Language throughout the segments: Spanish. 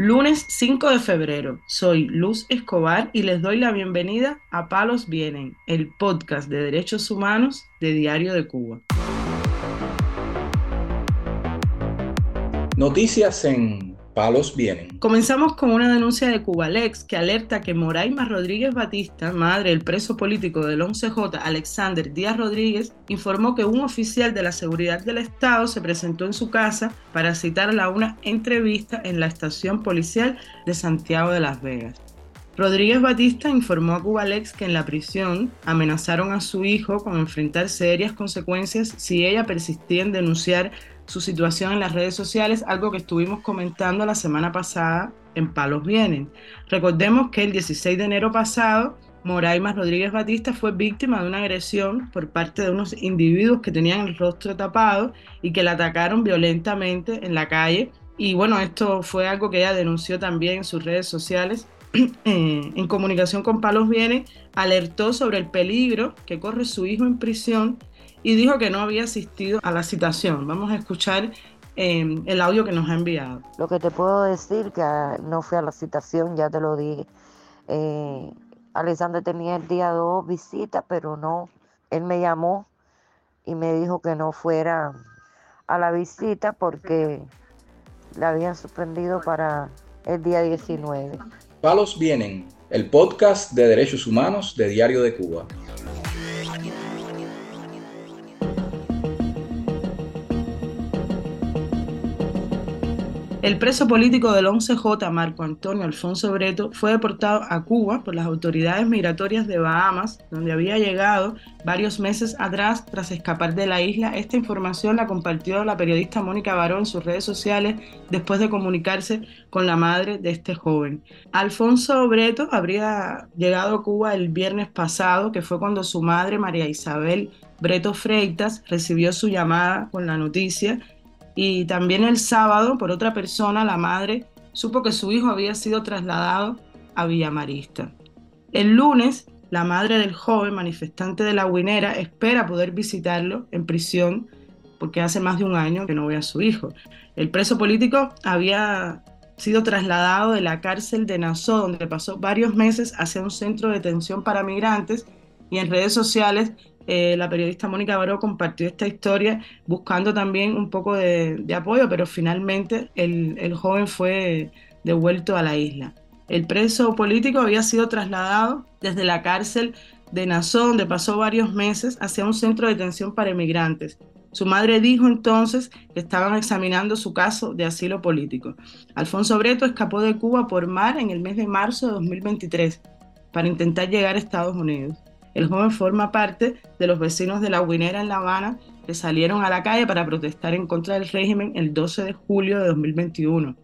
Lunes 5 de febrero, soy Luz Escobar y les doy la bienvenida a Palos Vienen, el podcast de derechos humanos de Diario de Cuba. Noticias en palos vienen. Comenzamos con una denuncia de Cubalex que alerta que Moraima Rodríguez Batista, madre del preso político del 11J Alexander Díaz Rodríguez, informó que un oficial de la seguridad del Estado se presentó en su casa para citarla a una entrevista en la estación policial de Santiago de Las Vegas. Rodríguez Batista informó a Cubalex que en la prisión amenazaron a su hijo con enfrentar serias consecuencias si ella persistía en denunciar su situación en las redes sociales, algo que estuvimos comentando la semana pasada en Palos Vienen. Recordemos que el 16 de enero pasado, Moraima Rodríguez Batista fue víctima de una agresión por parte de unos individuos que tenían el rostro tapado y que la atacaron violentamente en la calle. Y bueno, esto fue algo que ella denunció también en sus redes sociales. Eh, en comunicación con Palos Vienen, alertó sobre el peligro que corre su hijo en prisión y dijo que no había asistido a la citación. Vamos a escuchar eh, el audio que nos ha enviado. Lo que te puedo decir que ah, no fui a la citación, ya te lo dije. Eh, Alexander tenía el día dos visitas, pero no. Él me llamó y me dijo que no fuera a la visita porque la habían suspendido para el día 19. Palos Vienen, el podcast de derechos humanos de Diario de Cuba. El preso político del 11J, Marco Antonio Alfonso Breto, fue deportado a Cuba por las autoridades migratorias de Bahamas, donde había llegado varios meses atrás tras escapar de la isla. Esta información la compartió la periodista Mónica Barón en sus redes sociales después de comunicarse con la madre de este joven. Alfonso Breto habría llegado a Cuba el viernes pasado, que fue cuando su madre, María Isabel Breto Freitas, recibió su llamada con la noticia y también el sábado, por otra persona, la madre supo que su hijo había sido trasladado a Villamarista. El lunes, la madre del joven manifestante de la Guinera espera poder visitarlo en prisión porque hace más de un año que no ve a su hijo. El preso político había sido trasladado de la cárcel de Nassau, donde pasó varios meses, hacia un centro de detención para migrantes y en redes sociales eh, la periodista Mónica Baró compartió esta historia buscando también un poco de, apoyo, pero finalmente el, joven fue devuelto a la isla. El preso político había sido trasladado desde la cárcel de Nassau, donde pasó varios meses, hacia un centro de detención para inmigrantes. Su madre dijo entonces que estaban examinando su caso de asilo político. Alfonso Breto escapó de Cuba por mar en el mes de marzo de 2023 para intentar llegar a Estados Unidos. El joven forma parte de los vecinos de La Guinera en La Habana que salieron a la calle para protestar en contra del régimen el 12 de julio de 2021.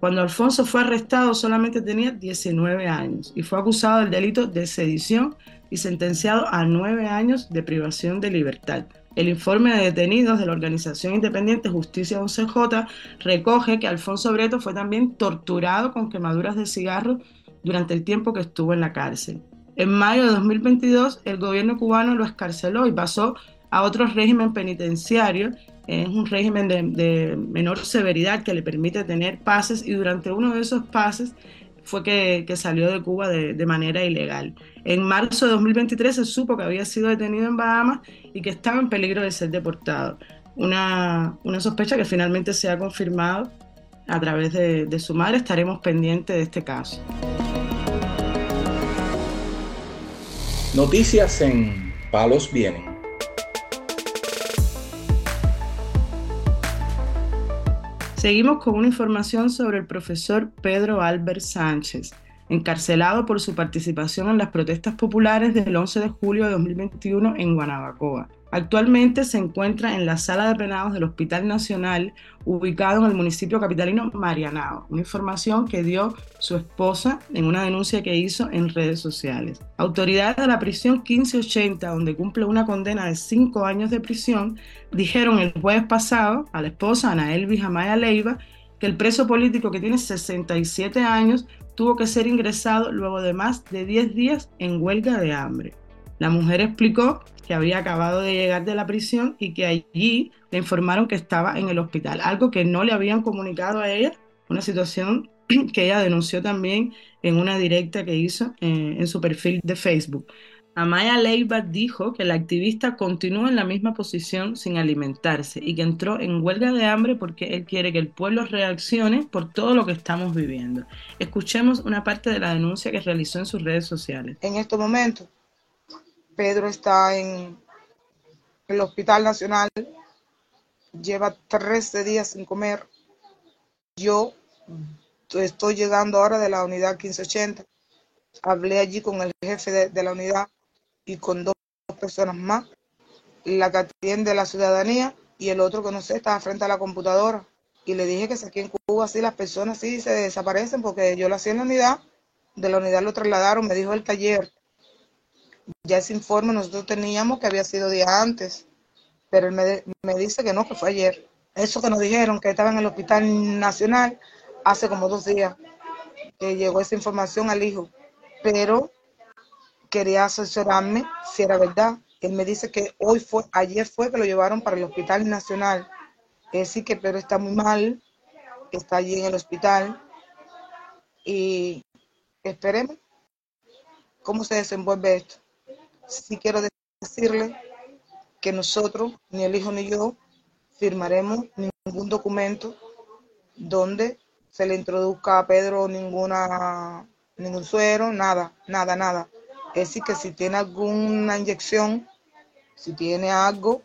Cuando Alfonso fue arrestado solamente tenía 19 años y fue acusado del delito de sedición y sentenciado a nueve años de privación de libertad. El informe de detenidos de la organización independiente Justicia 11J recoge que Alfonso Breto fue también torturado con quemaduras de cigarro durante el tiempo que estuvo en la cárcel. En mayo de 2022, el gobierno cubano lo escarceló y pasó a otro régimen penitenciario. Es un régimen de, menor severidad que le permite tener pases y durante uno de esos pases fue que, salió de Cuba de, manera ilegal. En marzo de 2023 se supo que había sido detenido en Bahamas y que estaba en peligro de ser deportado. Una, sospecha que finalmente se ha confirmado a través de, de su madre. Estaremos pendientes de este caso. Noticias en Palos Vienen. Seguimos con una información sobre el profesor Pedro Albert Sánchez, encarcelado por su participación en las protestas populares del 11 de julio de 2021 en Guanabacoa. Actualmente se encuentra en la sala de penados del Hospital Nacional, ubicado en el municipio capitalino Marianao, una información que dio su esposa en una denuncia que hizo en redes sociales. Autoridades de la prisión 1580, donde cumple una condena de cinco años de prisión, dijeron el jueves pasado a la esposa Ana Elvis Amaya Leiva que el preso político que tiene 67 años tuvo que ser ingresado luego de más de 10 días en huelga de hambre. La mujer explicó que había acabado de llegar de la prisión y que allí le informaron que estaba en el hospital, algo que no le habían comunicado a ella Una situación que ella denunció también en una directa que hizo eh, en su perfil de Facebook. Amaya Leiva dijo que la activista continúa en la misma posición sin alimentarse y que entró en huelga de hambre porque él quiere que el pueblo reaccione por todo lo que estamos viviendo. Escuchemos una parte de la denuncia que realizó en sus redes sociales. En estos momentos, Pedro está en el Hospital Nacional, lleva 13 días sin comer. Yo estoy llegando ahora de la unidad 1580. Hablé allí con el jefe de, la unidad y con dos personas más, la que atiende la ciudadanía y el otro que no sé, estaba frente a la computadora. Y le dije que si aquí en Cuba así las personas sí se desaparecen porque yo lo hacía en la unidad, de la unidad lo trasladaron, me dijo el taller. Ya ese informe nosotros teníamos que había sido día antes, pero él me, me dice que no, que fue ayer. Eso que nos dijeron que estaba en el Hospital Nacional hace como dos días, que llegó esa información al hijo. Pero quería asesorarme si era verdad. Él me dice que hoy fue, ayer fue que lo llevaron para el Hospital Nacional. Es decir, que Pedro está muy mal, está allí en el hospital y esperemos cómo se desenvuelve esto. Sí quiero decirle que nosotros, ni el hijo ni yo, firmaremos ningún documento donde se le introduzca a Pedro ninguna ningún suero, nada, nada, nada. Es decir, que si tiene alguna inyección, si tiene algo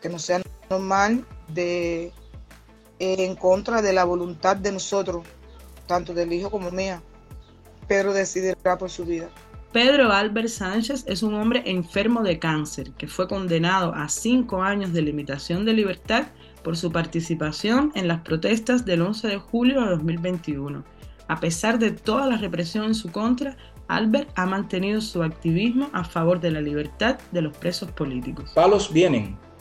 que no sea normal, de, en contra de la voluntad de nosotros, tanto del hijo como mía, Pedro decidirá por su vida. Pedro Albert Sánchez es un hombre enfermo de cáncer que fue condenado a cinco años de limitación de libertad por su participación en las protestas del 11 de julio de 2021. A pesar de toda la represión en su contra, Albert ha mantenido su activismo a favor de la libertad de los presos políticos. Palos Vienen,